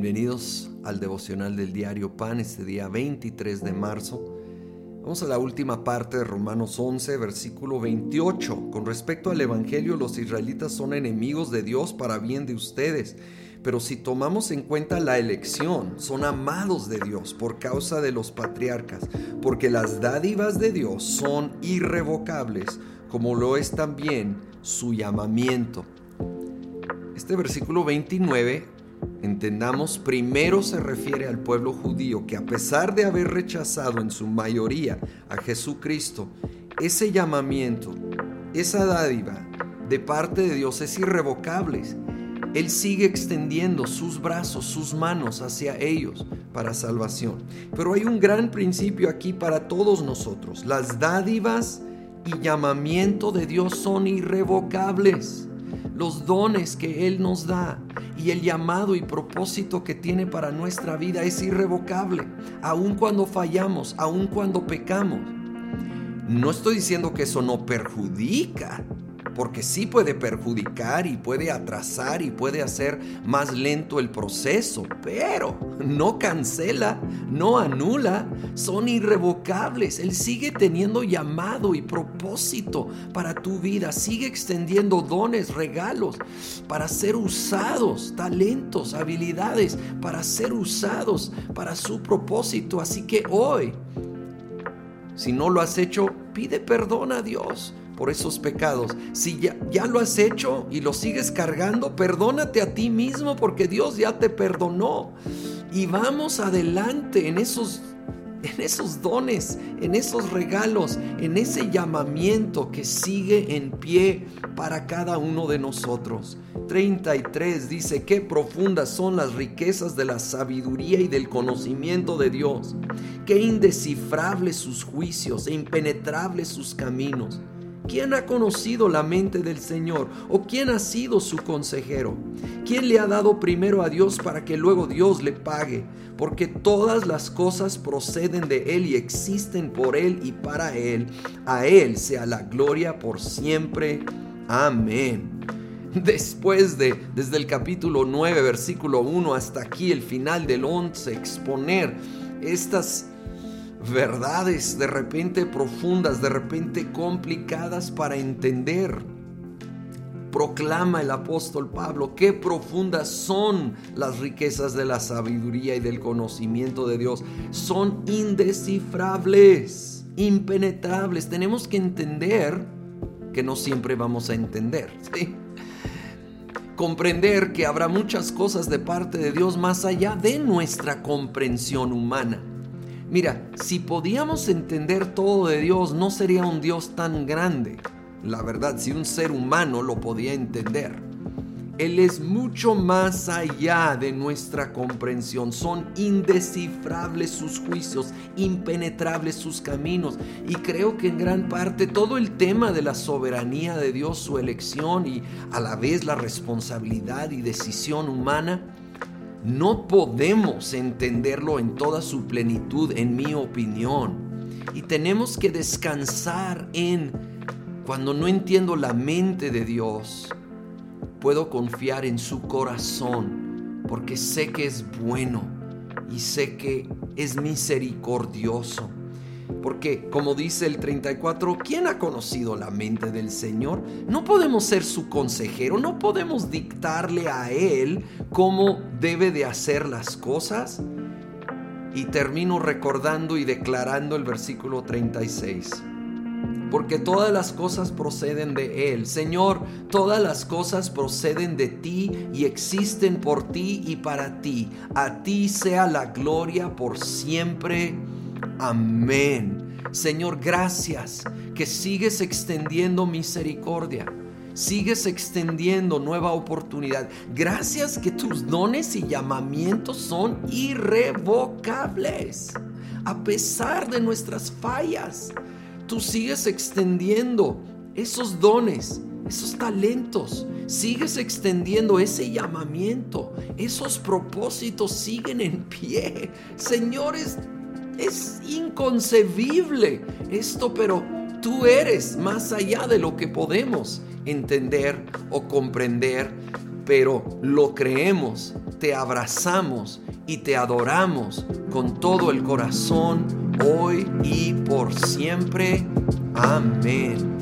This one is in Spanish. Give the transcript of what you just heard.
Bienvenidos al devocional del diario Pan este día 23 de marzo. Vamos a la última parte de Romanos 11, versículo 28. Con respecto al Evangelio, los israelitas son enemigos de Dios para bien de ustedes. Pero si tomamos en cuenta la elección, son amados de Dios por causa de los patriarcas, porque las dádivas de Dios son irrevocables, como lo es también su llamamiento. Este versículo 29 entendamos, primero se refiere al pueblo judío que a pesar de haber rechazado en su mayoría a Jesucristo, ese llamamiento, esa dádiva de parte de Dios es irrevocable. Él sigue extendiendo sus brazos, sus manos hacia ellos para salvación. Pero hay un gran principio aquí para todos nosotros. Las dádivas y llamamiento de Dios son irrevocables los dones que Él nos da y el llamado y propósito que tiene para nuestra vida es irrevocable, aun cuando fallamos, aun cuando pecamos. No estoy diciendo que eso no perjudica porque sí puede perjudicar y puede atrasar y puede hacer más lento el proceso, pero no cancela, no anula, son irrevocables. Él sigue teniendo llamado y propósito para tu vida, sigue extendiendo dones, regalos para ser usados, talentos, habilidades para ser usados para su propósito. Así que hoy, si no lo has hecho, pide perdón a Dios por esos pecados. Si ya, ya lo has hecho y lo sigues cargando, perdónate a ti mismo porque Dios ya te perdonó. Y vamos adelante en esos en esos dones, en esos regalos, en ese llamamiento que sigue en pie para cada uno de nosotros. 33 dice, qué profundas son las riquezas de la sabiduría y del conocimiento de Dios, qué indescifrables sus juicios e impenetrables sus caminos. ¿Quién ha conocido la mente del Señor? ¿O quién ha sido su consejero? ¿Quién le ha dado primero a Dios para que luego Dios le pague? Porque todas las cosas proceden de Él y existen por Él y para Él. A Él sea la gloria por siempre. Amén. Después de, desde el capítulo 9, versículo 1 hasta aquí, el final del 11, exponer estas verdades de repente profundas, de repente complicadas para entender. Proclama el apóstol Pablo, qué profundas son las riquezas de la sabiduría y del conocimiento de Dios. Son indescifrables, impenetrables. Tenemos que entender que no siempre vamos a entender. Comprender que habrá muchas cosas de parte de Dios más allá de nuestra comprensión humana. Mira, si podíamos entender todo de Dios, no sería un Dios tan grande. La verdad, si un ser humano lo podía entender. Él es mucho más allá de nuestra comprensión. Son indescifrables sus juicios, impenetrables sus caminos. Y creo que en gran parte todo el tema de la soberanía de Dios, su elección y a la vez la responsabilidad y decisión humana, no podemos entenderlo en toda su plenitud, en mi opinión. Y tenemos que descansar en, cuando no entiendo la mente de Dios, puedo confiar en su corazón, porque sé que es bueno y sé que es misericordioso. Porque, como dice el 34, ¿quién ha conocido la mente del Señor? No podemos ser su consejero, no podemos dictarle a Él cómo debe de hacer las cosas. Y termino recordando y declarando el versículo 36. Porque todas las cosas proceden de Él. Señor, todas las cosas proceden de ti y existen por ti y para ti. A ti sea la gloria por siempre. Amén. Señor, gracias que sigues extendiendo misericordia. Sigues extendiendo nueva oportunidad. Gracias que tus dones y llamamientos son irrevocables. A pesar de nuestras fallas, tú sigues extendiendo esos dones, esos talentos. Sigues extendiendo ese llamamiento. Esos propósitos siguen en pie. Señores, es inconcebible esto, pero tú eres más allá de lo que podemos entender o comprender, pero lo creemos te abrazamos y te adoramos con todo el corazón, hoy y por siempre. Amén.